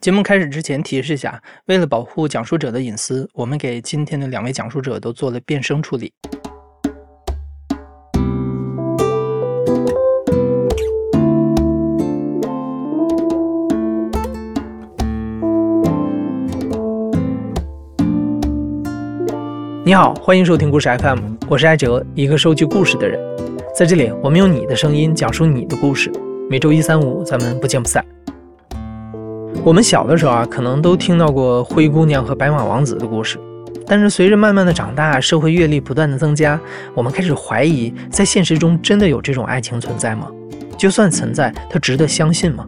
节目开始之前提示一下，为了保护讲述者的隐私，我们给今天的两位讲述者都做了变声处理。你好，欢迎收听故事 FM，我是艾哲，一个收集故事的人。在这里，我们用你的声音讲述你的故事。每周一、三、五，咱们不见不散。我们小的时候啊，可能都听到过灰姑娘和白马王子的故事，但是随着慢慢的长大，社会阅历不断的增加，我们开始怀疑，在现实中真的有这种爱情存在吗？就算存在，它值得相信吗？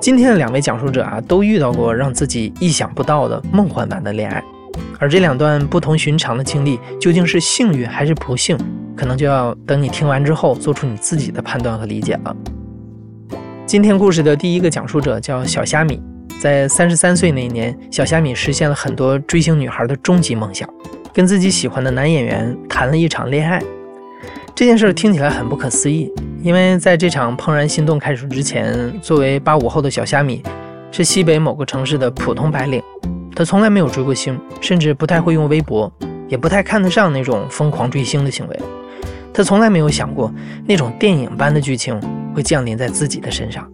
今天的两位讲述者啊，都遇到过让自己意想不到的梦幻般的恋爱，而这两段不同寻常的经历，究竟是幸运还是不幸，可能就要等你听完之后，做出你自己的判断和理解了。今天故事的第一个讲述者叫小虾米，在三十三岁那一年，小虾米实现了很多追星女孩的终极梦想，跟自己喜欢的男演员谈了一场恋爱。这件事听起来很不可思议，因为在这场怦然心动开始之前，作为八五后的小虾米，是西北某个城市的普通白领，他从来没有追过星，甚至不太会用微博，也不太看得上那种疯狂追星的行为。他从来没有想过那种电影般的剧情。会降临在自己的身上。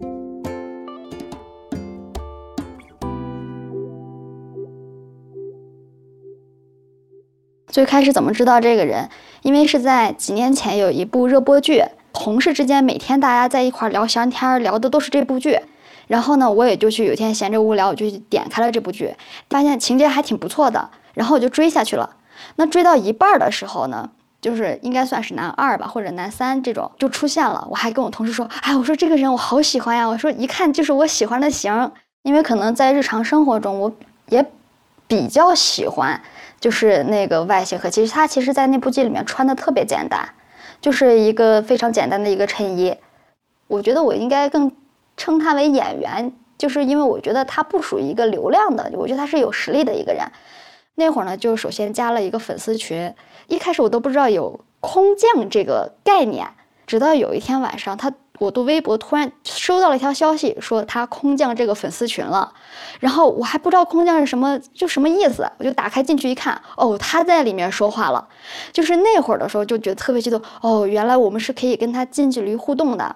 最开始怎么知道这个人？因为是在几年前有一部热播剧，同事之间每天大家在一块聊闲天，聊的都是这部剧。然后呢，我也就去有天闲着无聊，我就点开了这部剧，发现情节还挺不错的，然后我就追下去了。那追到一半的时候呢？就是应该算是男二吧，或者男三这种就出现了。我还跟我同事说：“哎，我说这个人我好喜欢呀！我说一看就是我喜欢的型。因为可能在日常生活中，我也比较喜欢就是那个外形和其实他其实，在那部剧里面穿的特别简单，就是一个非常简单的一个衬衣。我觉得我应该更称他为演员，就是因为我觉得他不属于一个流量的，我觉得他是有实力的一个人。那会儿呢，就首先加了一个粉丝群。一开始我都不知道有空降这个概念，直到有一天晚上，他我的微博突然收到了一条消息，说他空降这个粉丝群了。然后我还不知道空降是什么，就什么意思，我就打开进去一看，哦，他在里面说话了。就是那会儿的时候就觉得特别激动，哦，原来我们是可以跟他近距离互动的。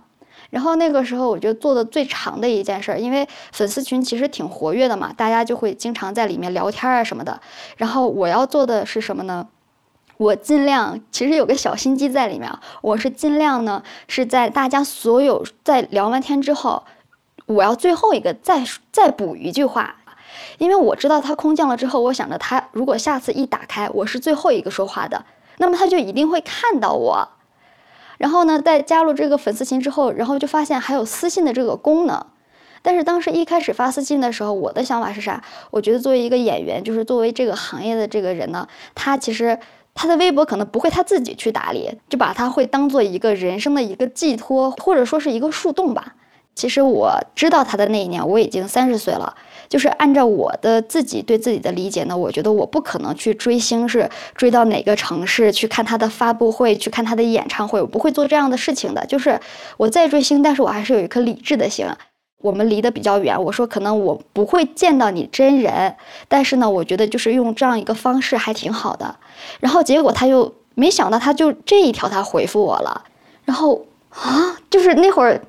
然后那个时候我觉得做的最长的一件事，因为粉丝群其实挺活跃的嘛，大家就会经常在里面聊天啊什么的。然后我要做的是什么呢？我尽量，其实有个小心机在里面。我是尽量呢，是在大家所有在聊完天之后，我要最后一个再再补一句话，因为我知道他空降了之后，我想着他如果下次一打开，我是最后一个说话的，那么他就一定会看到我。然后呢，在加入这个粉丝群之后，然后就发现还有私信的这个功能。但是当时一开始发私信的时候，我的想法是啥？我觉得作为一个演员，就是作为这个行业的这个人呢，他其实。他的微博可能不会他自己去打理，就把他会当做一个人生的一个寄托，或者说是一个树洞吧。其实我知道他的那一年，我已经三十岁了。就是按照我的自己对自己的理解呢，我觉得我不可能去追星，是追到哪个城市去看他的发布会，去看他的演唱会，我不会做这样的事情的。就是我在追星，但是我还是有一颗理智的心。我们离得比较远，我说可能我不会见到你真人，但是呢，我觉得就是用这样一个方式还挺好的。然后结果他又没想到，他就这一条他回复我了。然后啊，就是那会儿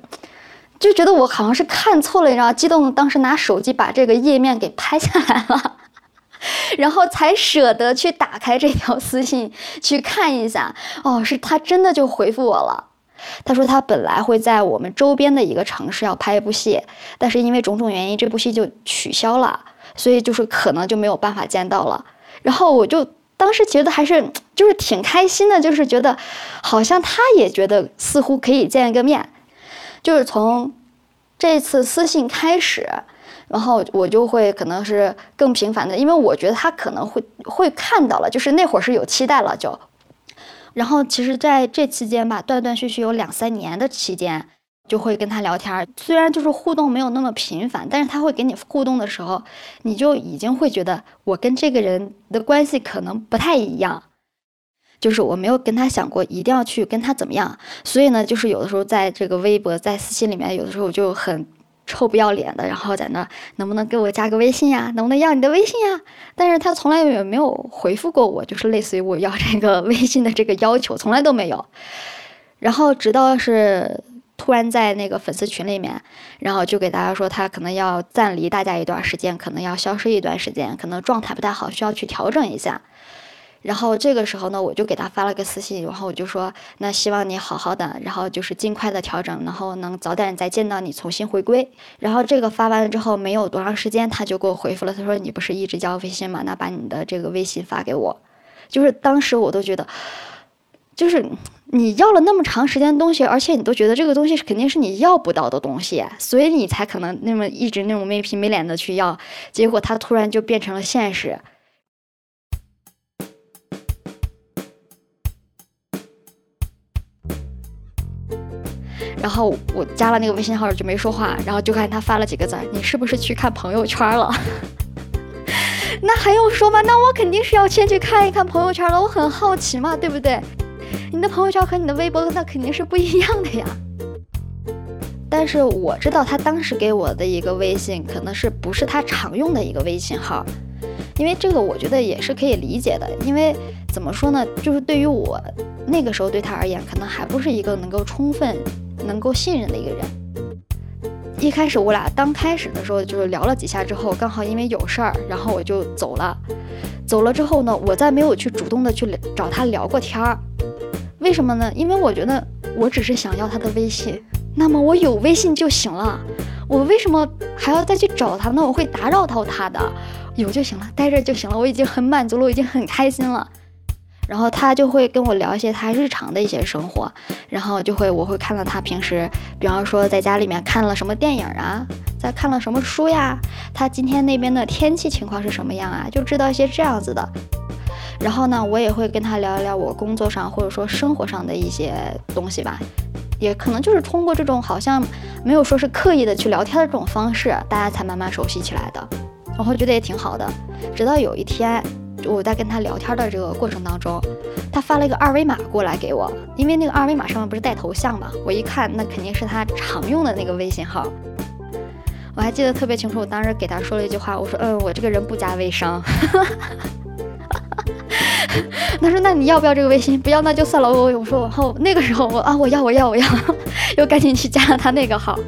就觉得我好像是看错了，你知道，激动，当时拿手机把这个页面给拍下来了，然后才舍得去打开这条私信去看一下。哦，是他真的就回复我了。他说他本来会在我们周边的一个城市要拍一部戏，但是因为种种原因，这部戏就取消了，所以就是可能就没有办法见到了。然后我就当时觉得还是就是挺开心的，就是觉得好像他也觉得似乎可以见一个面。就是从这次私信开始，然后我就会可能是更频繁的，因为我觉得他可能会会看到了，就是那会儿是有期待了就。然后其实在这期间吧，断断续续有两三年的期间，就会跟他聊天。虽然就是互动没有那么频繁，但是他会给你互动的时候，你就已经会觉得我跟这个人的关系可能不太一样。就是我没有跟他想过一定要去跟他怎么样，所以呢，就是有的时候在这个微博、在私信里面，有的时候就很臭不要脸的，然后在那能不能给我加个微信呀？能不能要你的微信呀？但是他从来也没有回复过我，就是类似于我要这个微信的这个要求，从来都没有。然后直到是突然在那个粉丝群里面，然后就给大家说他可能要暂离大家一段时间，可能要消失一段时间，可能状态不太好，需要去调整一下。然后这个时候呢，我就给他发了个私信，然后我就说，那希望你好好的，然后就是尽快的调整，然后能早点再见到你，重新回归。然后这个发完了之后，没有多长时间，他就给我回复了，他说你不是一直加微信吗？那把你的这个微信发给我。就是当时我都觉得，就是你要了那么长时间东西，而且你都觉得这个东西是肯定是你要不到的东西，所以你才可能那么一直那种没皮没脸的去要，结果他突然就变成了现实。然后我加了那个微信号就没说话，然后就看他发了几个字：“你是不是去看朋友圈了？” 那还用说吗？那我肯定是要先去看一看朋友圈了，我很好奇嘛，对不对？你的朋友圈和你的微博那肯定是不一样的呀。但是我知道他当时给我的一个微信可能是不是他常用的一个微信号，因为这个我觉得也是可以理解的，因为怎么说呢，就是对于我那个时候对他而言，可能还不是一个能够充分。能够信任的一个人。一开始我俩刚开始的时候就是聊了几下之后，刚好因为有事儿，然后我就走了。走了之后呢，我再没有去主动的去找他聊过天儿。为什么呢？因为我觉得我只是想要他的微信，那么我有微信就行了。我为什么还要再去找他呢？我会打扰到他的。有就行了，待着就行了。我已经很满足了，我已经很开心了。然后他就会跟我聊一些他日常的一些生活，然后就会我会看到他平时，比方说在家里面看了什么电影啊，在看了什么书呀，他今天那边的天气情况是什么样啊，就知道一些这样子的。然后呢，我也会跟他聊一聊我工作上或者说生活上的一些东西吧，也可能就是通过这种好像没有说是刻意的去聊天的这种方式，大家才慢慢熟悉起来的。我会觉得也挺好的，直到有一天。我在跟他聊天的这个过程当中，他发了一个二维码过来给我，因为那个二维码上面不是带头像嘛，我一看那肯定是他常用的那个微信号。我还记得特别清楚，我当时给他说了一句话，我说：“嗯，我这个人不加微商。” 他说：“那你要不要这个微信？不要那就算了。”我我说：“后那个时候我啊，我要我要我要，又赶紧去加了他那个号。”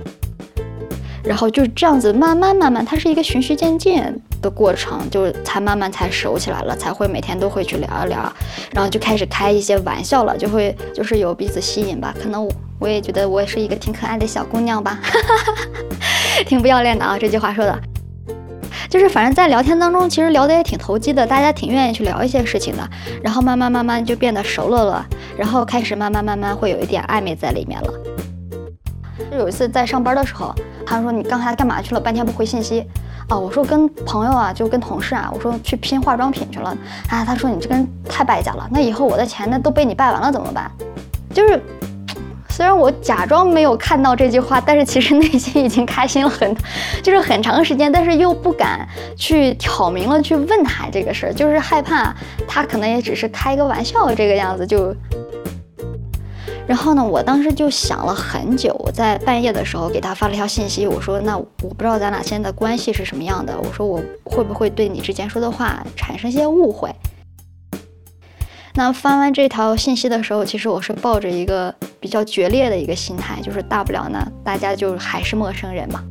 然后就这样子慢慢慢慢，它是一个循序渐进的过程，就才慢慢才熟起来了，才会每天都会去聊一聊，然后就开始开一些玩笑了，就会就是有彼此吸引吧。可能我我也觉得我也是一个挺可爱的小姑娘吧，挺不要脸的啊，这句话说的，就是反正在聊天当中，其实聊得也挺投机的，大家挺愿意去聊一些事情的，然后慢慢慢慢就变得熟了了，然后开始慢慢慢慢会有一点暧昧在里面了。就有一次在上班的时候。他说：“你刚才干嘛去了？半天不回信息啊？”我说：“跟朋友啊，就跟同事啊。”我说：“去拼化妆品去了。”啊，他说：“你这个人太败家了，那以后我的钱那都被你败完了怎么办？”就是，虽然我假装没有看到这句话，但是其实内心已经开心了很，就是很长时间，但是又不敢去挑明了去问他这个事儿，就是害怕他可能也只是开个玩笑这个样子就。然后呢，我当时就想了很久。我在半夜的时候给他发了一条信息，我说：“那我不知道咱俩现在的关系是什么样的。我说我会不会对你之前说的话产生一些误会？”那发完这条信息的时候，其实我是抱着一个比较决裂的一个心态，就是大不了呢，大家就还是陌生人嘛。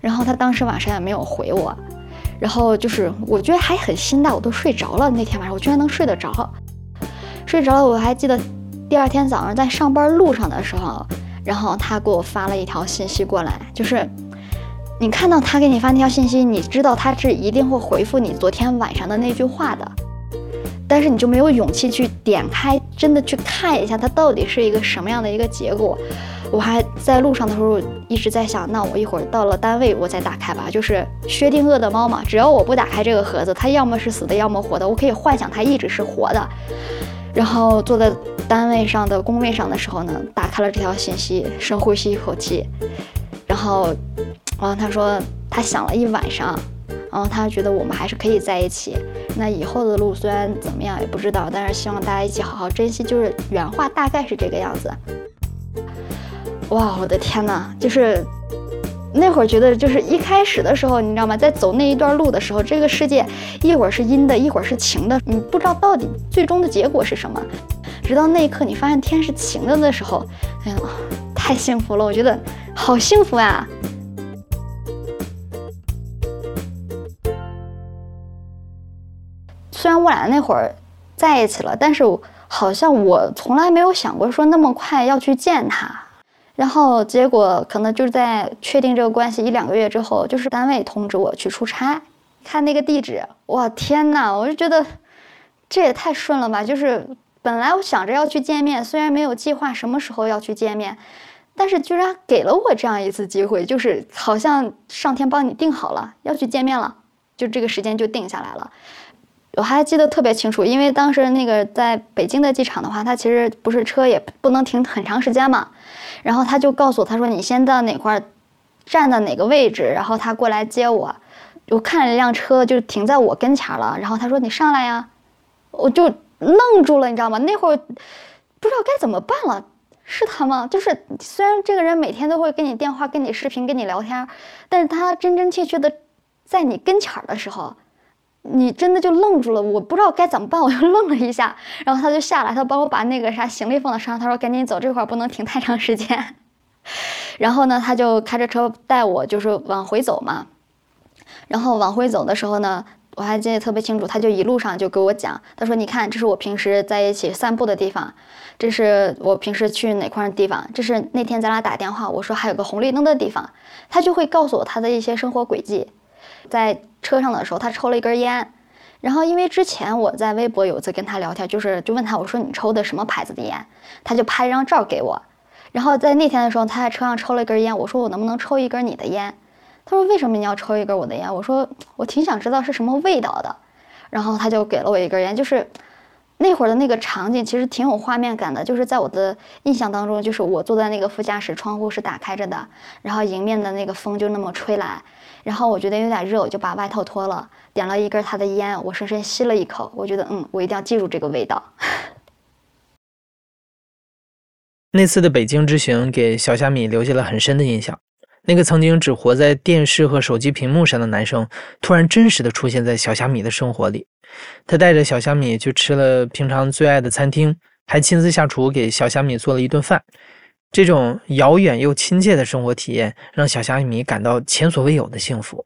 然后他当时晚上也没有回我，然后就是我觉得还很心大，我都睡着了。那天晚上我居然能睡得着，睡着了，我还记得。第二天早上在上班路上的时候，然后他给我发了一条信息过来，就是你看到他给你发那条信息，你知道他是一定会回复你昨天晚上的那句话的，但是你就没有勇气去点开，真的去看一下他到底是一个什么样的一个结果。我还在路上的时候一直在想，那我一会儿到了单位我再打开吧。就是薛定谔的猫嘛，只要我不打开这个盒子，它要么是死的，要么活的，我可以幻想它一直是活的。然后坐在单位上的工位上的时候呢，打开了这条信息，深呼吸一口气，然后，然后他说他想了一晚上，然后他觉得我们还是可以在一起。那以后的路虽然怎么样也不知道，但是希望大家一起好好珍惜。就是原话大概是这个样子。哇，我的天呐，就是那会儿觉得就是一开始的时候，你知道吗？在走那一段路的时候，这个世界一会儿是阴的，一会儿是晴的，你不知道到底最终的结果是什么。直到那一刻，你发现天是晴的的时候，哎呀，太幸福了！我觉得好幸福呀。虽然我俩那会儿在一起了，但是好像我从来没有想过说那么快要去见他。然后结果可能就是在确定这个关系一两个月之后，就是单位通知我去出差，看那个地址，哇天呐，我就觉得这也太顺了吧！就是本来我想着要去见面，虽然没有计划什么时候要去见面，但是居然给了我这样一次机会，就是好像上天帮你定好了要去见面了，就这个时间就定下来了。我还记得特别清楚，因为当时那个在北京的机场的话，他其实不是车也不能停很长时间嘛。然后他就告诉我，他说你先到哪块站到哪个位置，然后他过来接我。我看了一辆车就停在我跟前了，然后他说你上来呀，我就愣住了，你知道吗？那会儿不知道该怎么办了，是他吗？就是虽然这个人每天都会跟你电话、跟你视频、跟你聊天，但是他真真切切的在你跟前的时候，你真的就愣住了，我不知道该怎么办，我就 愣了一下，然后他就下来，他帮我把那个啥行李放到车上，他说赶紧走，这块不能停太长时间。然后呢，他就开着车带我，就是往回走嘛。然后往回走的时候呢，我还记得特别清楚，他就一路上就给我讲，他说：“你看，这是我平时在一起散步的地方，这是我平时去哪块地方，这是那天咱俩打电话，我说还有个红绿灯的地方。”他就会告诉我他的一些生活轨迹。在车上的时候，他抽了一根烟，然后因为之前我在微博有一次跟他聊天，就是就问他我说你抽的什么牌子的烟，他就拍一张照给我。然后在那天的时候，他在车上抽了一根烟，我说我能不能抽一根你的烟？他说为什么你要抽一根我的烟？我说我挺想知道是什么味道的。然后他就给了我一根烟，就是那会儿的那个场景其实挺有画面感的，就是在我的印象当中，就是我坐在那个副驾驶，窗户是打开着的，然后迎面的那个风就那么吹来，然后我觉得有点热，我就把外套脱了，点了一根他的烟，我深深吸了一口，我觉得嗯，我一定要记住这个味道。那次的北京之行给小虾米留下了很深的印象。那个曾经只活在电视和手机屏幕上的男生，突然真实的出现在小虾米的生活里。他带着小虾米去吃了平常最爱的餐厅，还亲自下厨给小虾米做了一顿饭。这种遥远又亲切的生活体验，让小虾米感到前所未有的幸福。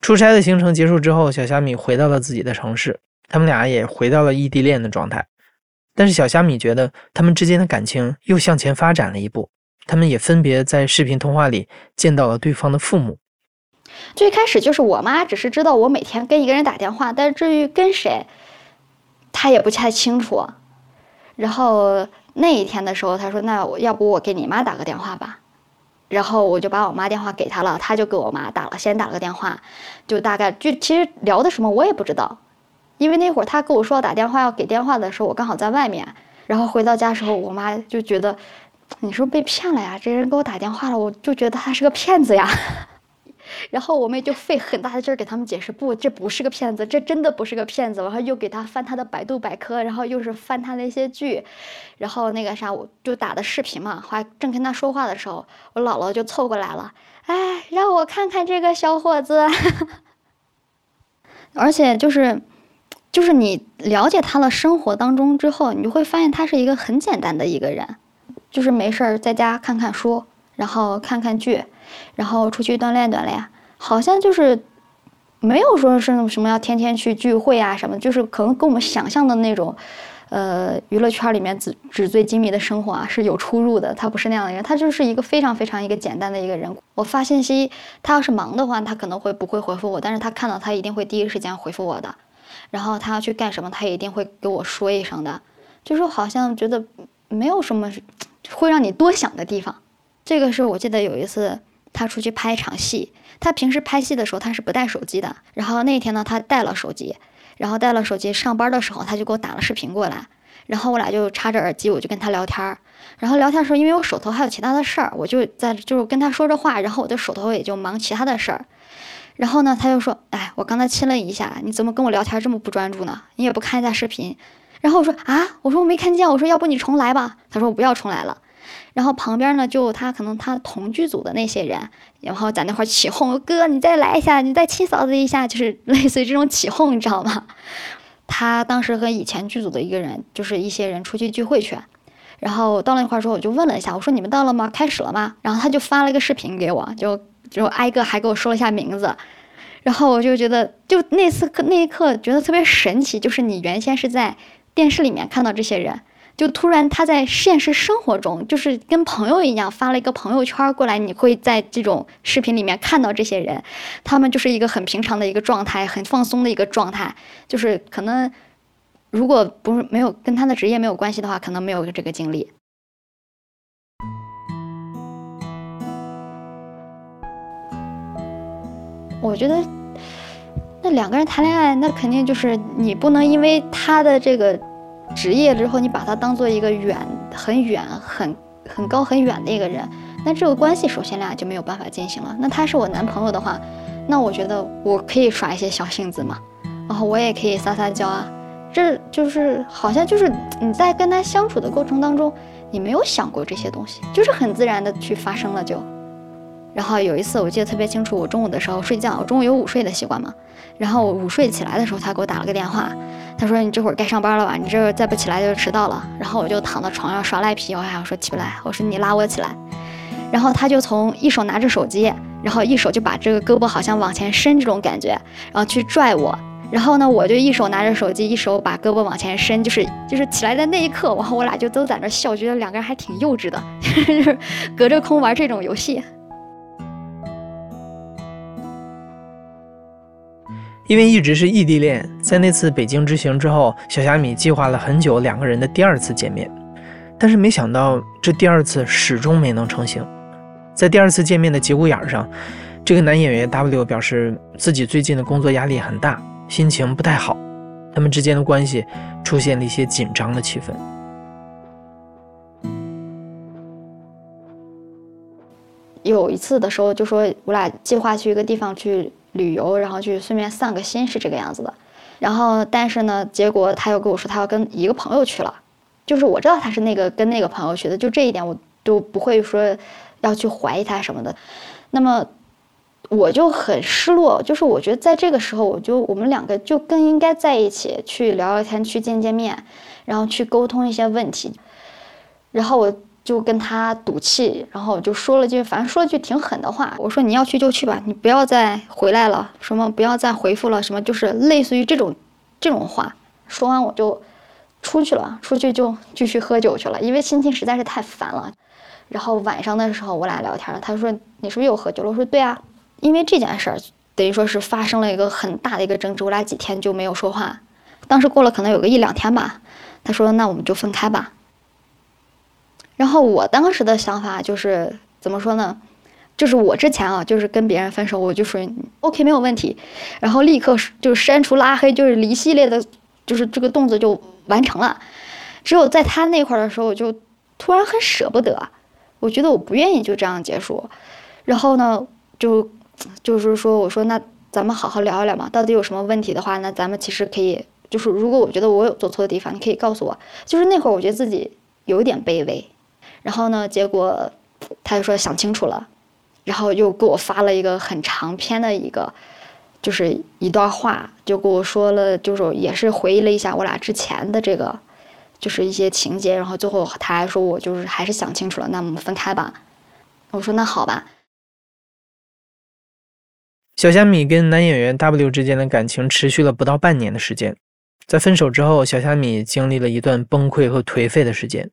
出差的行程结束之后，小虾米回到了自己的城市，他们俩也回到了异地恋的状态。但是小虾米觉得他们之间的感情又向前发展了一步，他们也分别在视频通话里见到了对方的父母。最开始就是我妈只是知道我每天跟一个人打电话，但是至于跟谁，她也不太清楚。然后那一天的时候，她说：“那我要不我给你妈打个电话吧？”然后我就把我妈电话给她了，她就给我妈打了，先打了个电话，就大概就其实聊的什么我也不知道。因为那会儿他跟我说要打电话要给电话的时候，我刚好在外面。然后回到家的时候，我妈就觉得，你是不是被骗了呀？这人给我打电话了，我就觉得他是个骗子呀。然后我妹就费很大的劲儿给他们解释，不，这不是个骗子，这真的不是个骗子。然后又给他翻他的百度百科，然后又是翻他那些剧，然后那个啥，我就打的视频嘛。后来正跟他说话的时候，我姥姥就凑过来了，哎，让我看看这个小伙子。而且就是。就是你了解他的生活当中之后，你就会发现他是一个很简单的一个人，就是没事儿在家看看书，然后看看剧，然后出去锻炼锻炼，好像就是没有说是什么要天天去聚会啊什么，就是可能跟我们想象的那种，呃，娱乐圈里面纸纸醉金迷的生活啊是有出入的。他不是那样的人，他就是一个非常非常一个简单的一个人。我发信息，他要是忙的话，他可能会不会回复我，但是他看到他一定会第一时间回复我的。然后他要去干什么，他也一定会给我说一声的，就是好像觉得没有什么会让你多想的地方。这个是我记得有一次他出去拍一场戏，他平时拍戏的时候他是不带手机的，然后那天呢他带了手机，然后带了手机上班的时候他就给我打了视频过来，然后我俩就插着耳机我就跟他聊天儿，然后聊天的时候因为我手头还有其他的事儿，我就在就是跟他说着话，然后我的手头也就忙其他的事儿。然后呢，他就说：“哎，我刚才亲了一下，你怎么跟我聊天这么不专注呢？你也不看一下视频。”然后我说：“啊，我说我没看见，我说要不你重来吧。”他说：“我不要重来了。”然后旁边呢就他可能他同剧组的那些人，然后在那块起哄，哥你再来一下，你再亲嫂子一下，就是 类似于这种起哄，你知道吗？他当时和以前剧组的一个人，就是一些人出去聚会去，然后到那块儿之后，我就问了一下，我说你们到了吗？开始了吗？然后他就发了一个视频给我，就就挨个还给我说了一下名字。然后我就觉得，就那次那一刻觉得特别神奇，就是你原先是在电视里面看到这些人，就突然他在现实生活中，就是跟朋友一样发了一个朋友圈过来，你会在这种视频里面看到这些人，他们就是一个很平常的一个状态，很放松的一个状态，就是可能如果不是没有跟他的职业没有关系的话，可能没有这个经历。我觉得，那两个人谈恋爱，那肯定就是你不能因为他的这个职业之后，你把他当做一个远很远、很很高、很远的一个人，那这个关系首先俩就没有办法进行了。那他是我男朋友的话，那我觉得我可以耍一些小性子嘛，然后我也可以撒撒娇啊，这就是好像就是你在跟他相处的过程当中，你没有想过这些东西，就是很自然的去发生了就。然后有一次我记得特别清楚，我中午的时候睡觉，我中午有午睡的习惯嘛。然后午睡起来的时候，他给我打了个电话，他说：“你这会儿该上班了吧？你这再不起来就迟到了。”然后我就躺在床上耍赖皮，我还想说起不来，我说你拉我起来。然后他就从一手拿着手机，然后一手就把这个胳膊好像往前伸这种感觉，然后去拽我。然后呢，我就一手拿着手机，一手把胳膊往前伸，就是就是起来的那一刻，然后我俩就都在那笑，觉得两个人还挺幼稚的，就是隔着空玩这种游戏。因为一直是异地恋，在那次北京之行之后，小虾米计划了很久两个人的第二次见面，但是没想到这第二次始终没能成行。在第二次见面的节骨眼上，这个男演员 W 表示自己最近的工作压力很大，心情不太好，他们之间的关系出现了一些紧张的气氛。有一次的时候，就说我俩计划去一个地方去。旅游，然后去顺便散个心是这个样子的，然后但是呢，结果他又跟我说他要跟一个朋友去了，就是我知道他是那个跟那个朋友去的，就这一点我都不会说要去怀疑他什么的。那么我就很失落，就是我觉得在这个时候，我就我们两个就更应该在一起去聊聊天，去见见面，然后去沟通一些问题，然后我。就跟他赌气，然后就说了句，反正说了句挺狠的话。我说你要去就去吧，你不要再回来了，什么不要再回复了，什么就是类似于这种这种话。说完我就出去了，出去就继续喝酒去了，因为心情实在是太烦了。然后晚上的时候我俩聊天了，他说你是不是又喝酒了？我说对啊，因为这件事儿等于说是发生了一个很大的一个争执，我俩几天就没有说话。当时过了可能有个一两天吧，他说那我们就分开吧。然后我当时的想法就是怎么说呢？就是我之前啊，就是跟别人分手，我就说 OK 没有问题，然后立刻就删除拉黑，就是一系列的，就是这个动作就完成了。只有在他那块的时候，我就突然很舍不得，我觉得我不愿意就这样结束。然后呢，就就是说，我说那咱们好好聊一聊嘛，到底有什么问题的话，那咱们其实可以，就是如果我觉得我有做错的地方，你可以告诉我。就是那会儿，我觉得自己有点卑微。然后呢？结果他就说想清楚了，然后又给我发了一个很长篇的一个，就是一段话，就跟我说了，就是也是回忆了一下我俩之前的这个，就是一些情节。然后最后他还说我就是还是想清楚了，那我们分开吧。我说那好吧。小虾米跟男演员 W 之间的感情持续了不到半年的时间，在分手之后，小虾米经历了一段崩溃和颓废的时间。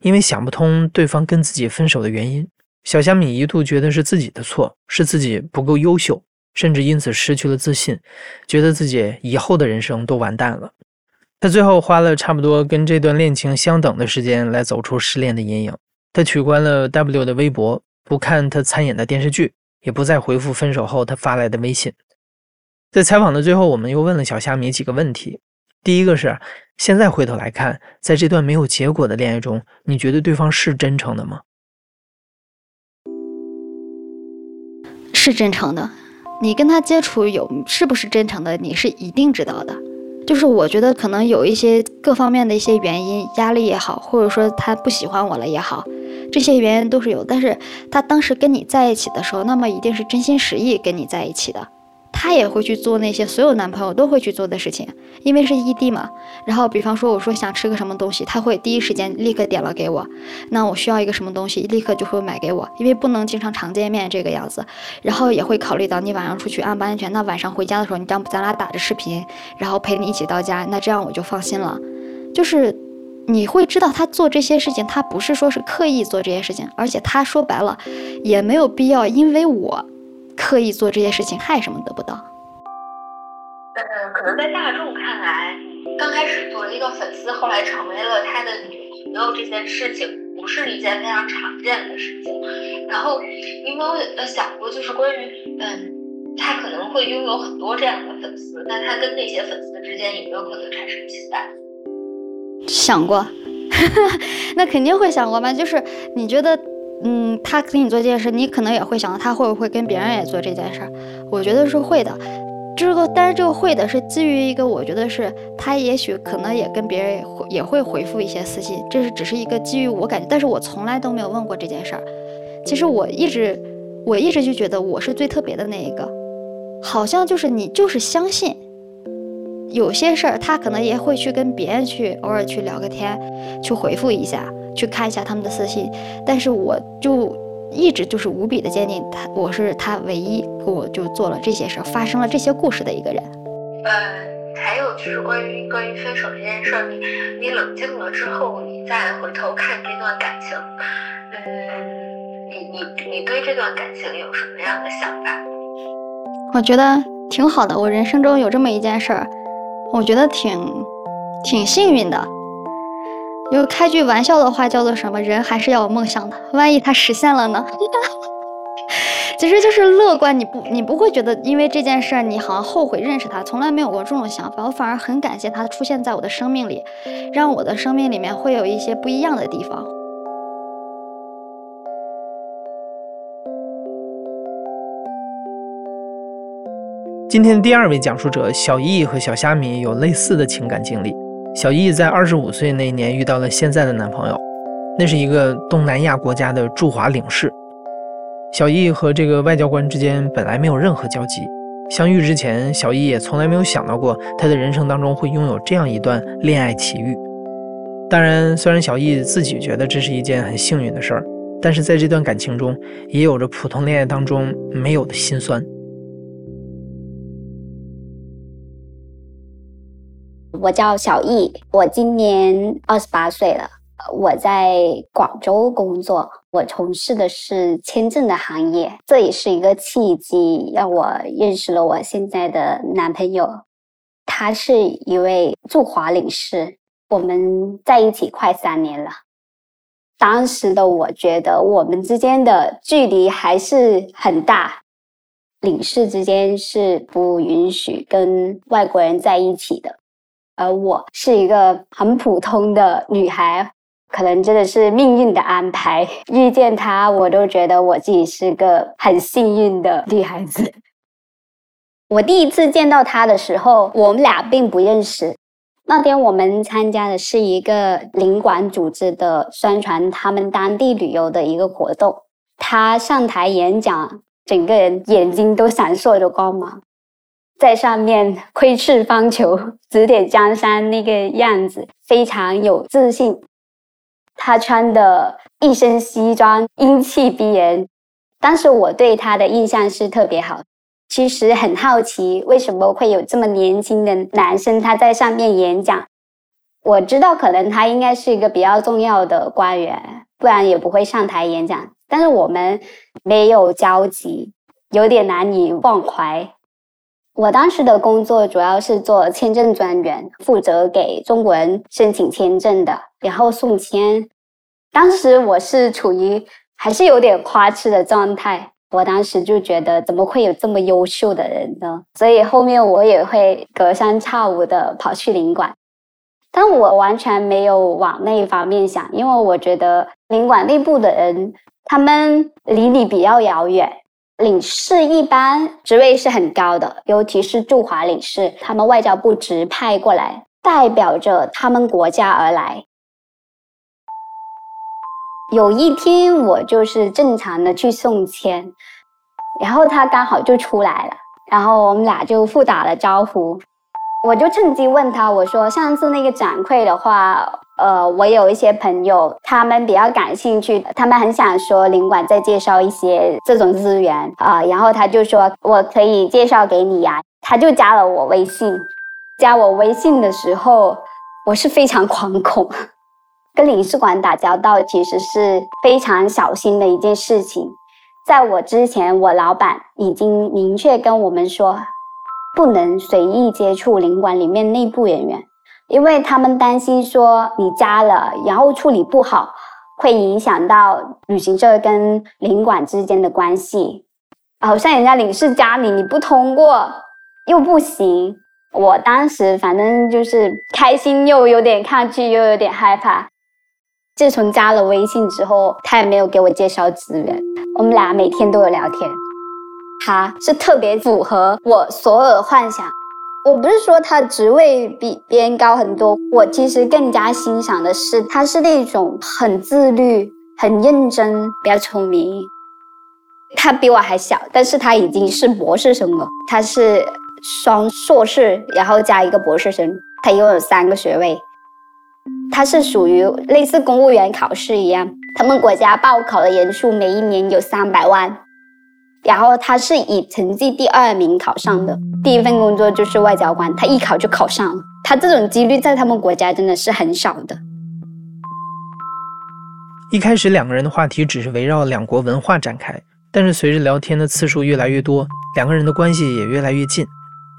因为想不通对方跟自己分手的原因，小虾米一度觉得是自己的错，是自己不够优秀，甚至因此失去了自信，觉得自己以后的人生都完蛋了。他最后花了差不多跟这段恋情相等的时间来走出失恋的阴影。他取关了 W 的微博，不看他参演的电视剧，也不再回复分手后他发来的微信。在采访的最后，我们又问了小虾米几个问题。第一个是，现在回头来看，在这段没有结果的恋爱中，你觉得对方是真诚的吗？是真诚的，你跟他接触有是不是真诚的，你是一定知道的。就是我觉得可能有一些各方面的一些原因，压力也好，或者说他不喜欢我了也好，这些原因都是有，但是他当时跟你在一起的时候，那么一定是真心实意跟你在一起的。他也会去做那些所有男朋友都会去做的事情，因为是异地嘛。然后，比方说我说想吃个什么东西，他会第一时间立刻点了给我。那我需要一个什么东西，立刻就会买给我，因为不能经常常见面这个样子。然后也会考虑到你晚上出去安不安全。那晚上回家的时候，你咱咱俩打着视频，然后陪你一起到家，那这样我就放心了。就是你会知道他做这些事情，他不是说是刻意做这些事情，而且他说白了也没有必要，因为我。刻意做这些事情，害什么得不到？嗯，可能在大众看来，刚开始作为一个粉丝，后来成为了他的女朋友，这件事情不是一件非常常见的事情。然后，你有没有想过，就是关于，嗯，他可能会拥有很多这样的粉丝，那他跟那些粉丝之间有没有可能产生期待？想过，那肯定会想过吧？就是你觉得。嗯，他给你做这件事，你可能也会想到他会不会跟别人也做这件事儿。我觉得是会的，这个但是这个会的是基于一个，我觉得是他也许可能也跟别人也会回复一些私信，这是只是一个基于我感觉，但是我从来都没有问过这件事儿。其实我一直我一直就觉得我是最特别的那一个，好像就是你就是相信。有些事儿，他可能也会去跟别人去偶尔去聊个天，去回复一下，去看一下他们的私信。但是我就一直就是无比的坚定，他我是他唯一给我就做了这些事儿，发生了这些故事的一个人。呃，还有就是关于关于分手这件事儿，你你冷静了之后，你再回头看这段感情，嗯，你你你对这段感情有什么样的想法？我觉得挺好的，我人生中有这么一件事儿。我觉得挺挺幸运的，有开句玩笑的话叫做什么？人还是要有梦想的，万一他实现了呢？其实就是乐观，你不你不会觉得因为这件事儿你好像后悔认识他，从来没有过这种想法，我反而很感谢他出现在我的生命里，让我的生命里面会有一些不一样的地方。今天第二位讲述者小易和小虾米有类似的情感经历。小易在二十五岁那年遇到了现在的男朋友，那是一个东南亚国家的驻华领事。小易和这个外交官之间本来没有任何交集，相遇之前，小易也从来没有想到过他的人生当中会拥有这样一段恋爱奇遇。当然，虽然小易自己觉得这是一件很幸运的事儿，但是在这段感情中，也有着普通恋爱当中没有的心酸。我叫小易，我今年二十八岁了。我在广州工作，我从事的是签证的行业。这也是一个契机，让我认识了我现在的男朋友。他是一位驻华领事，我们在一起快三年了。当时的我觉得我们之间的距离还是很大，领事之间是不允许跟外国人在一起的。而我是一个很普通的女孩，可能真的是命运的安排。遇见他，我都觉得我自己是个很幸运的女孩子。我第一次见到他的时候，我们俩并不认识。那天我们参加的是一个领馆组织的宣传他们当地旅游的一个活动。他上台演讲，整个人眼睛都闪烁着光芒。在上面窥视方遒，指点江山那个样子，非常有自信。他穿的一身西装，英气逼人。当时我对他的印象是特别好。其实很好奇，为什么会有这么年轻的男生他在上面演讲？我知道，可能他应该是一个比较重要的官员，不然也不会上台演讲。但是我们没有交集，有点难以忘怀。我当时的工作主要是做签证专员，负责给中国人申请签证的，然后送签。当时我是处于还是有点花痴的状态，我当时就觉得怎么会有这么优秀的人呢？所以后面我也会隔三差五的跑去领馆，但我完全没有往那一方面想，因为我觉得领馆内部的人他们离你比较遥远。领事一般职位是很高的，尤其是驻华领事，他们外交部直派过来，代表着他们国家而来。有一天我就是正常的去送签，然后他刚好就出来了，然后我们俩就互打了招呼。我就趁机问他，我说上次那个展会的话，呃，我有一些朋友，他们比较感兴趣，他们很想说领馆再介绍一些这种资源啊，然后他就说我可以介绍给你呀，他就加了我微信。加我微信的时候，我是非常惶恐，跟领事馆打交道其实是非常小心的一件事情。在我之前，我老板已经明确跟我们说。不能随意接触领馆里面内部人员，因为他们担心说你加了，然后处理不好，会影响到旅行社跟领馆之间的关系。好像人家领事加你，你不通过又不行。我当时反正就是开心又有点抗拒，又有点害怕。自从加了微信之后，他也没有给我介绍资源，我们俩每天都有聊天。他是特别符合我所有的幻想。我不是说他职位比别人高很多，我其实更加欣赏的是他是那种很自律、很认真、比较聪明。他比我还小，但是他已经是博士生了。他是双硕士，然后加一个博士生，他一共有三个学位。他是属于类似公务员考试一样，他们国家报考的人数每一年有三百万。然后他是以成绩第二名考上的，第一份工作就是外交官，他一考就考上了。他这种几率在他们国家真的是很少的。一开始两个人的话题只是围绕两国文化展开，但是随着聊天的次数越来越多，两个人的关系也越来越近，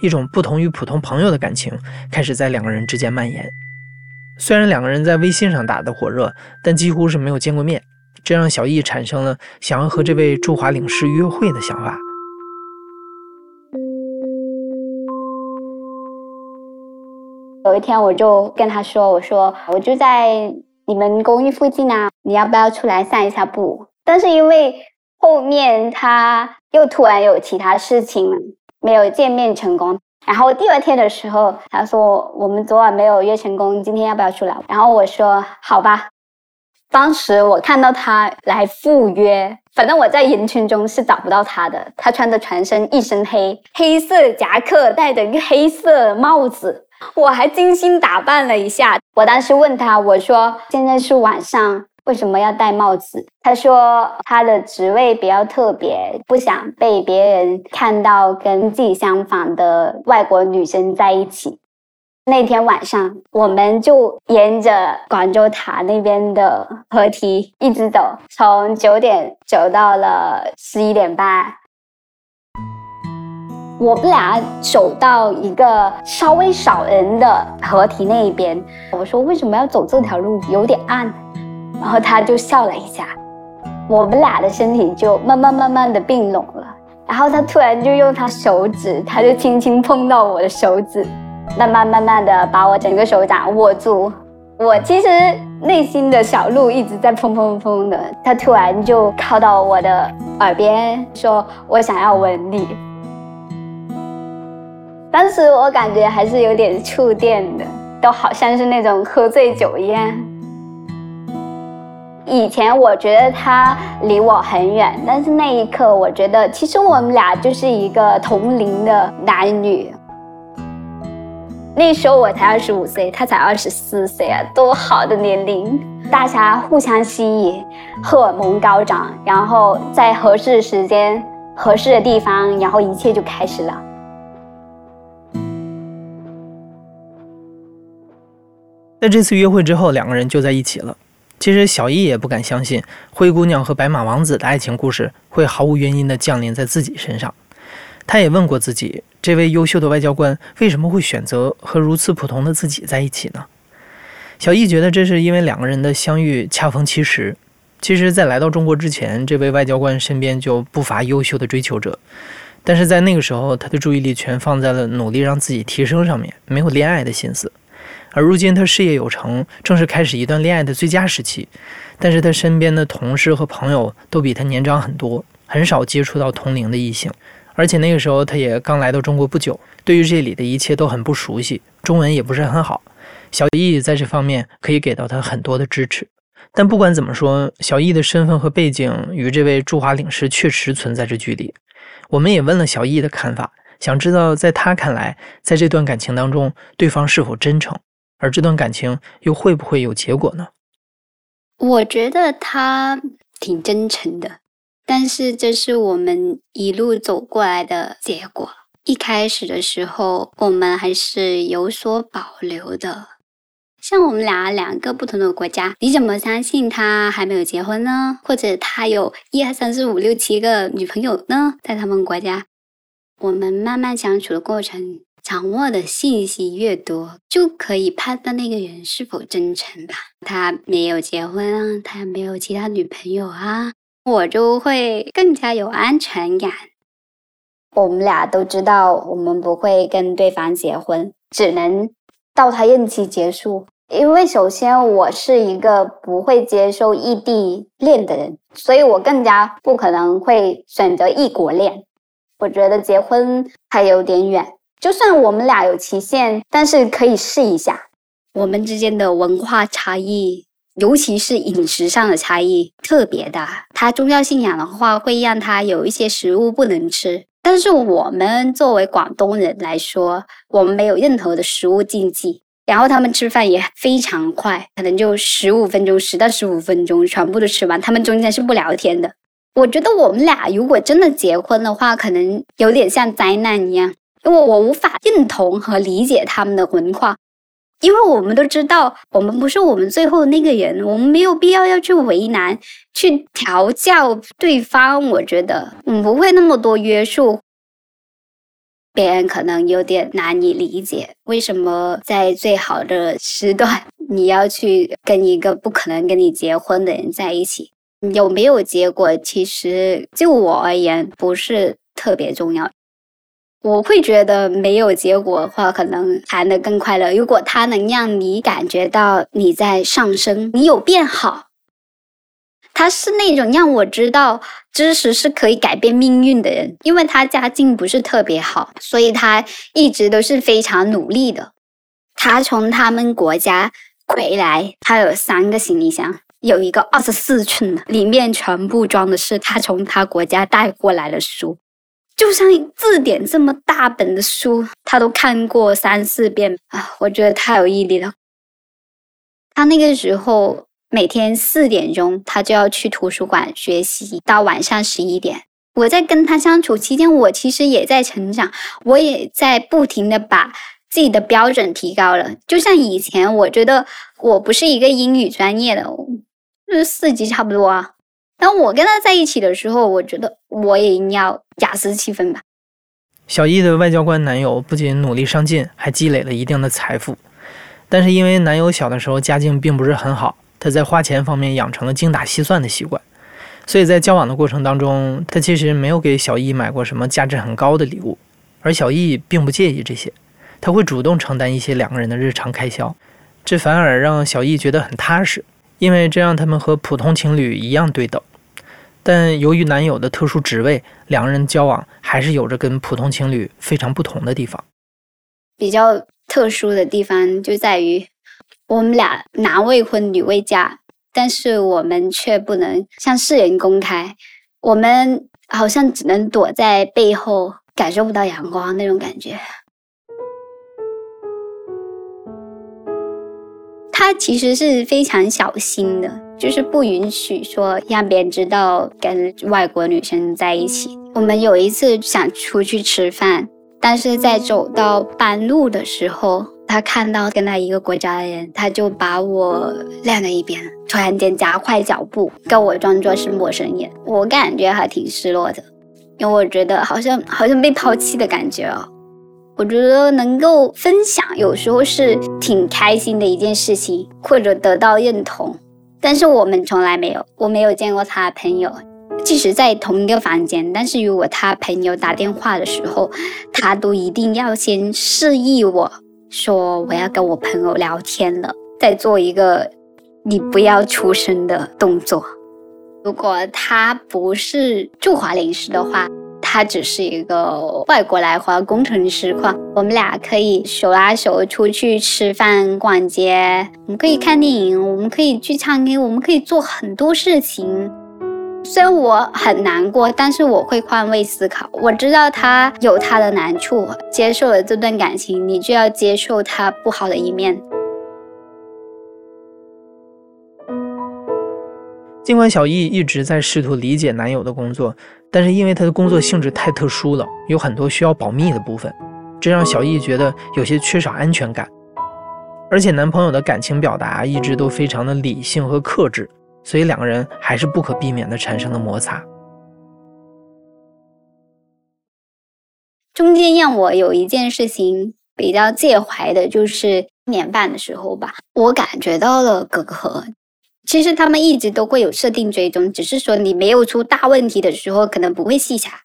一种不同于普通朋友的感情开始在两个人之间蔓延。虽然两个人在微信上打得火热，但几乎是没有见过面。这让小易产生了想要和这位驻华领事约会的想法。有一天，我就跟他说：“我说我就在你们公寓附近啊，你要不要出来散一下步？”但是因为后面他又突然有其他事情了，没有见面成功。然后第二天的时候，他说：“我们昨晚没有约成功，今天要不要出来？”然后我说：“好吧。”当时我看到他来赴约，反正我在人群中是找不到他的。他穿着全身一身黑，黑色夹克，戴着一个黑色帽子。我还精心打扮了一下。我当时问他，我说：“现在是晚上，为什么要戴帽子？”他说：“他的职位比较特别，不想被别人看到跟自己相反的外国女生在一起。”那天晚上，我们就沿着广州塔那边的河堤一直走，从九点走到了十一点半。我们俩走到一个稍微少人的河堤那一边，我说：“为什么要走这条路？有点暗。”然后他就笑了一下。我们俩的身体就慢慢慢慢的并拢了。然后他突然就用他手指，他就轻轻碰到我的手指。慢慢慢慢的把我整个手掌握住，我其实内心的小鹿一直在砰砰砰的，它突然就靠到我的耳边说：“我想要吻你。”当时我感觉还是有点触电的，都好像是那种喝醉酒一样。以前我觉得他离我很远，但是那一刻我觉得其实我们俩就是一个同龄的男女。那时候我才二十五岁，他才二十四岁啊，多好的年龄！大家互相吸引，荷尔蒙高涨，然后在合适的时间、合适的地方，然后一切就开始了。在这次约会之后，两个人就在一起了。其实小易也不敢相信，灰姑娘和白马王子的爱情故事会毫无原因的降临在自己身上。他也问过自己。这位优秀的外交官为什么会选择和如此普通的自己在一起呢？小易觉得这是因为两个人的相遇恰逢其时。其实，在来到中国之前，这位外交官身边就不乏优秀的追求者，但是在那个时候，他的注意力全放在了努力让自己提升上面，没有恋爱的心思。而如今他事业有成，正是开始一段恋爱的最佳时期，但是他身边的同事和朋友都比他年长很多，很少接触到同龄的异性。而且那个时候，他也刚来到中国不久，对于这里的一切都很不熟悉，中文也不是很好。小易在这方面可以给到他很多的支持，但不管怎么说，小易的身份和背景与这位驻华领事确实存在着距离。我们也问了小易的看法，想知道在他看来，在这段感情当中，对方是否真诚，而这段感情又会不会有结果呢？我觉得他挺真诚的，但是这是我们一路走过来的结果。一开始的时候，我们还是有所保留的。像我们俩两个不同的国家，你怎么相信他还没有结婚呢？或者他有一二三四五六七个女朋友呢？在他们国家，我们慢慢相处的过程，掌握的信息越多，就可以判断那个人是否真诚吧。他没有结婚啊，他没有其他女朋友啊，我就会更加有安全感。我们俩都知道，我们不会跟对方结婚，只能。到他任期结束，因为首先我是一个不会接受异地恋的人，所以我更加不可能会选择异国恋。我觉得结婚还有点远，就算我们俩有期限，但是可以试一下。我们之间的文化差异，尤其是饮食上的差异特别大。他宗教信仰的话，会让他有一些食物不能吃。但是我们作为广东人来说，我们没有任何的食物禁忌，然后他们吃饭也非常快，可能就十五分钟，十到十五分钟全部都吃完，他们中间是不聊天的。我觉得我们俩如果真的结婚的话，可能有点像灾难一样，因为我无法认同和理解他们的文化。因为我们都知道，我们不是我们最后那个人，我们没有必要要去为难、去调教对方。我觉得，嗯不会那么多约束，别人可能有点难以理解，为什么在最好的时段你要去跟一个不可能跟你结婚的人在一起？有没有结果？其实就我而言，不是特别重要。我会觉得没有结果的话，可能谈的更快乐。如果他能让你感觉到你在上升，你有变好，他是那种让我知道知识是可以改变命运的人。因为他家境不是特别好，所以他一直都是非常努力的。他从他们国家回来，他有三个行李箱，有一个二十四寸的，里面全部装的是他从他国家带过来的书。就像字典这么大本的书，他都看过三四遍啊！我觉得太有毅力了。他那个时候每天四点钟，他就要去图书馆学习，到晚上十一点。我在跟他相处期间，我其实也在成长，我也在不停的把自己的标准提高了。就像以前，我觉得我不是一个英语专业的，就是四级差不多啊。当我跟他在一起的时候，我觉得我也应要雅思七分吧。小易的外交官男友不仅努力上进，还积累了一定的财富。但是因为男友小的时候家境并不是很好，他在花钱方面养成了精打细算的习惯，所以在交往的过程当中，他其实没有给小易买过什么价值很高的礼物。而小易并不介意这些，他会主动承担一些两个人的日常开销，这反而让小易觉得很踏实，因为这让他们和普通情侣一样对等。但由于男友的特殊职位，两个人交往还是有着跟普通情侣非常不同的地方。比较特殊的地方就在于，我们俩男未婚女未嫁，但是我们却不能向世人公开，我们好像只能躲在背后，感受不到阳光那种感觉。他其实是非常小心的。就是不允许说让别人知道跟外国女生在一起。我们有一次想出去吃饭，但是在走到半路的时候，他看到跟他一个国家的人，他就把我晾在一边，突然间加快脚步，跟我装作是陌生人。我感觉还挺失落的，因为我觉得好像好像被抛弃的感觉哦。我觉得能够分享，有时候是挺开心的一件事情，或者得到认同。但是我们从来没有，我没有见过他朋友，即使在同一个房间，但是如果他朋友打电话的时候，他都一定要先示意我说我要跟我朋友聊天了，再做一个你不要出声的动作。如果他不是驻华领事的话，他只是一个外国来华工程师，话我们俩可以手拉手出去吃饭、逛街，我们可以看电影，我们可以去唱歌，我们可以做很多事情。虽然我很难过，但是我会换位思考。我知道他有他的难处，接受了这段感情，你就要接受他不好的一面。尽管小易一直在试图理解男友的工作，但是因为他的工作性质太特殊了，有很多需要保密的部分，这让小易觉得有些缺少安全感。而且男朋友的感情表达一直都非常的理性和克制。所以两个人还是不可避免的产生了摩擦。中间让我有一件事情比较介怀的，就是一年半的时候吧，我感觉到了隔阂。其实他们一直都会有设定追踪，只是说你没有出大问题的时候，可能不会细查。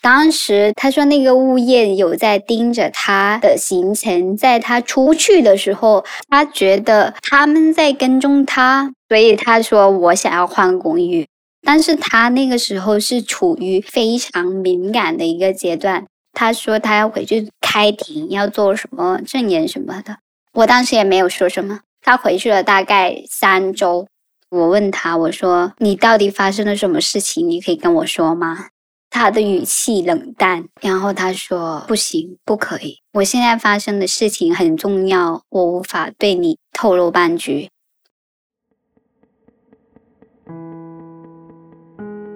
当时他说那个物业有在盯着他的行程，在他出去的时候，他觉得他们在跟踪他，所以他说我想要换公寓。但是他那个时候是处于非常敏感的一个阶段，他说他要回去开庭，要做什么证言什么的。我当时也没有说什么。他回去了大概三周，我问他，我说你到底发生了什么事情？你可以跟我说吗？他的语气冷淡，然后他说：“不行，不可以。我现在发生的事情很重要，我无法对你透露半句。”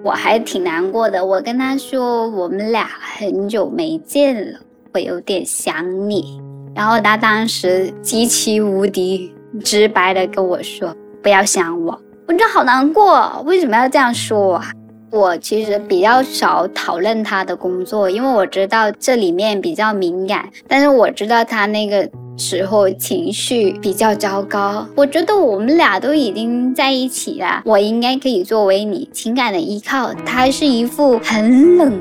我还挺难过的。我跟他说：“我们俩很久没见了，我有点想你。”然后他当时极其无敌直白的跟我说：“不要想我。”我觉得好难过，为什么要这样说啊？我其实比较少讨论他的工作，因为我知道这里面比较敏感。但是我知道他那个时候情绪比较糟糕。我觉得我们俩都已经在一起了，我应该可以作为你情感的依靠。他是一副很冷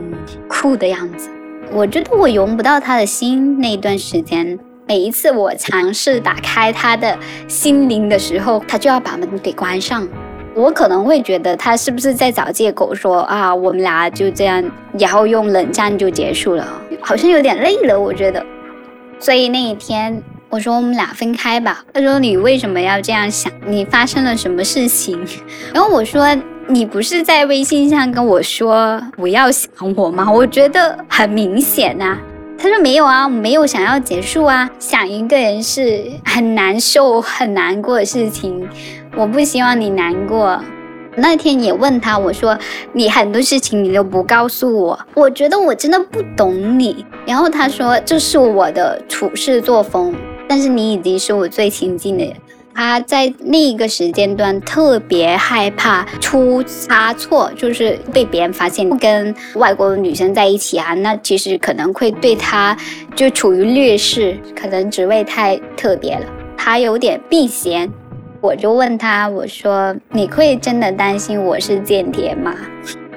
酷的样子，我觉得我融不到他的心。那段时间，每一次我尝试打开他的心灵的时候，他就要把门给关上。我可能会觉得他是不是在找借口说啊，我们俩就这样，然后用冷战就结束了，好像有点累了。我觉得，所以那一天我说我们俩分开吧。他说你为什么要这样想？你发生了什么事情？然后我说你不是在微信上跟我说不要想我吗？我觉得很明显呐。他说没有啊，我没有想要结束啊。想一个人是很难受、很难过的事情。我不希望你难过。那天也问他，我说你很多事情你都不告诉我，我觉得我真的不懂你。然后他说这是我的处事作风，但是你已经是我最亲近的人。他在那个时间段特别害怕出差错，就是被别人发现不跟外国女生在一起啊，那其实可能会对他就处于劣势，可能职位太特别了，他有点避嫌。我就问他，我说你会真的担心我是间谍吗？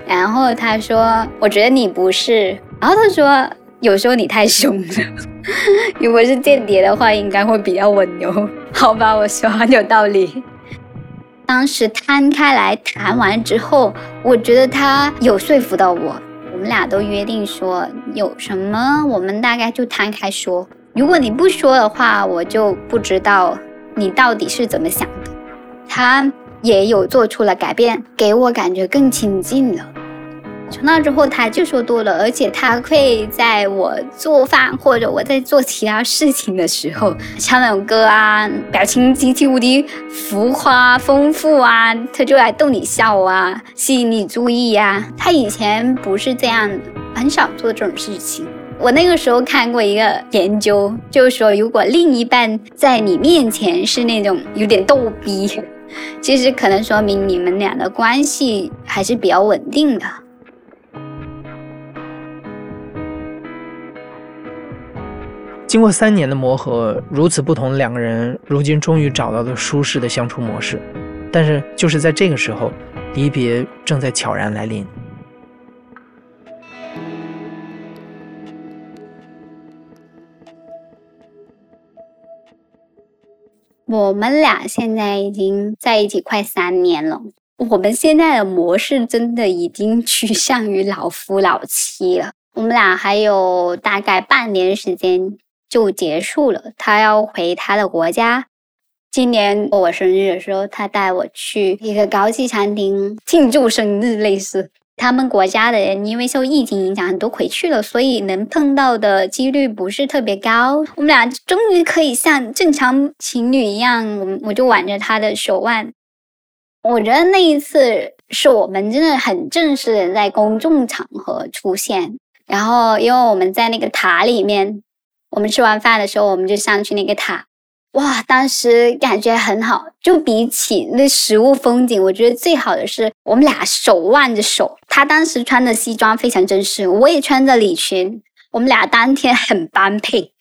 然后他说，我觉得你不是。然后他说，有时候你太凶了。如果是间谍的话，应该会比较温柔。好吧，我说很有道理。当时摊开来谈完之后，我觉得他有说服到我。我们俩都约定说，有什么我们大概就摊开说。如果你不说的话，我就不知道。你到底是怎么想的？他也有做出了改变，给我感觉更亲近了。从那之后，他就说多了，而且他会在我做饭或者我在做其他事情的时候唱那种歌啊，表情极其无敌浮夸丰富啊，他就来逗你笑啊，吸引你注意呀。他以前不是这样的，很少做这种事情。我那个时候看过一个研究，就是说，如果另一半在你面前是那种有点逗逼，其实可能说明你们俩的关系还是比较稳定的。经过三年的磨合，如此不同的两个人，如今终于找到了舒适的相处模式。但是，就是在这个时候，离别正在悄然来临。我们俩现在已经在一起快三年了。我们现在的模式真的已经趋向于老夫老妻了。我们俩还有大概半年时间就结束了，他要回他的国家。今年我生日的时候，他带我去一个高级餐厅庆祝生日，类似。他们国家的人因为受疫情影响，很多回去了，所以能碰到的几率不是特别高。我们俩终于可以像正常情侣一样，我我就挽着他的手腕。我觉得那一次是我们真的很正式的在公众场合出现，然后因为我们在那个塔里面，我们吃完饭的时候，我们就上去那个塔，哇，当时感觉很好。就比起那食物风景，我觉得最好的是我们俩手挽着手。他当时穿的西装非常正式，我也穿着礼裙，我们俩当天很般配。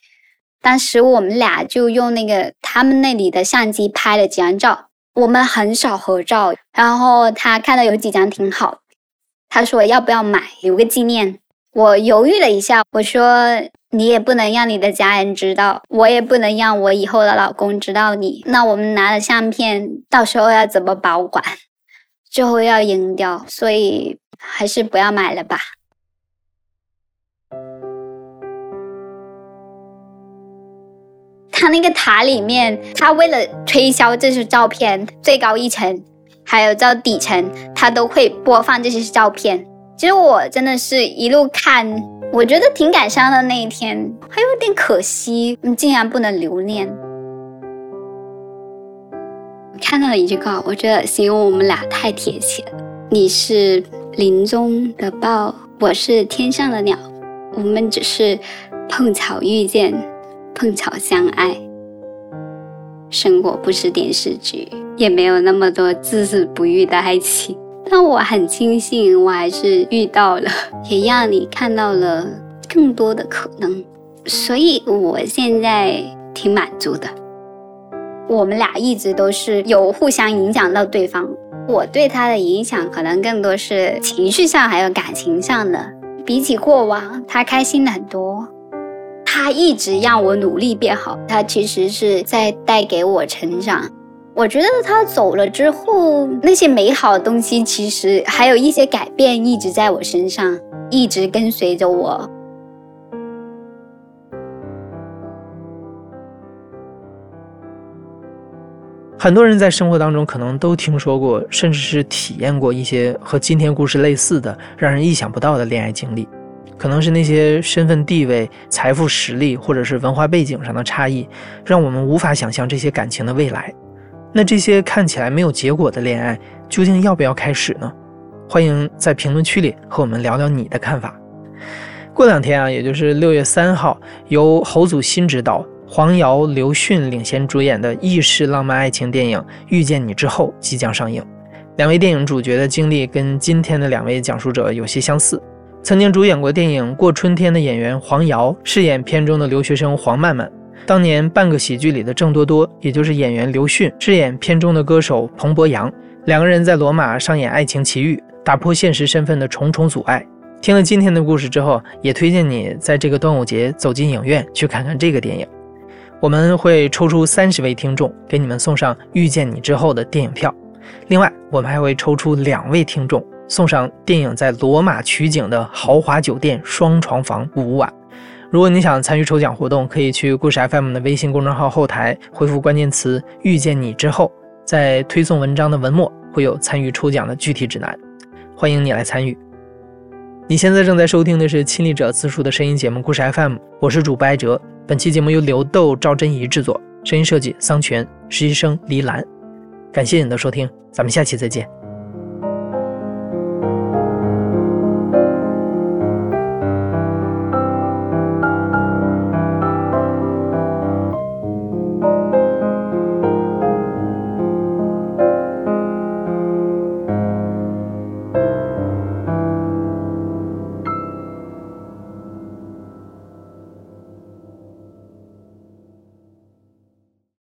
当时我们俩就用那个他们那里的相机拍了几张照。我们很少合照，然后他看到有几张挺好，他说要不要买留个纪念？我犹豫了一下，我说你也不能让你的家人知道，我也不能让我以后的老公知道你。那我们拿的相片到时候要怎么保管？最后要扔掉，所以还是不要买了吧。他那个塔里面，他为了推销这些照片，最高一层还有到底层，他都会播放这些照片。其实我真的是一路看，我觉得挺感伤的。那一天还有点可惜，你竟然不能留念。看到了一句话，我觉得形容我们俩太贴切了。你是林中的豹，我是天上的鸟，我们只是碰巧遇见。碰巧相爱，生活不是电视剧，也没有那么多至死不渝的爱情。但我很庆幸，我还是遇到了，也让你看到了更多的可能。所以我现在挺满足的。我们俩一直都是有互相影响到对方，我对他的影响可能更多是情绪上还有感情上的。比起过往，他开心了很多。他一直让我努力变好，他其实是在带给我成长。我觉得他走了之后，那些美好的东西其实还有一些改变一直在我身上，一直跟随着我。很多人在生活当中可能都听说过，甚至是体验过一些和今天故事类似的、让人意想不到的恋爱经历。可能是那些身份地位、财富实力，或者是文化背景上的差异，让我们无法想象这些感情的未来。那这些看起来没有结果的恋爱，究竟要不要开始呢？欢迎在评论区里和我们聊聊你的看法。过两天啊，也就是六月三号，由侯祖新执导、黄瑶、刘迅领衔主演的意式浪漫爱情电影《遇见你之后》即将上映。两位电影主角的经历跟今天的两位讲述者有些相似。曾经主演过电影《过春天》的演员黄瑶饰演片中的留学生黄曼曼。当年《半个喜剧》里的郑多多，也就是演员刘迅饰演片中的歌手彭博洋。两个人在罗马上演爱情奇遇，打破现实身份的重重阻碍。听了今天的故事之后，也推荐你在这个端午节走进影院去看看这个电影。我们会抽出三十位听众，给你们送上《遇见你之后》的电影票。另外，我们还会抽出两位听众。送上电影在罗马取景的豪华酒店双床房五晚。如果你想参与抽奖活动，可以去故事 FM 的微信公众号后台回复关键词“遇见你”之后，在推送文章的文末会有参与抽奖的具体指南。欢迎你来参与。你现在正在收听的是亲历者自述的声音节目《故事 FM》，我是主播艾哲。本期节目由刘豆、赵真怡制作，声音设计桑泉，实习生黎兰。感谢你的收听，咱们下期再见。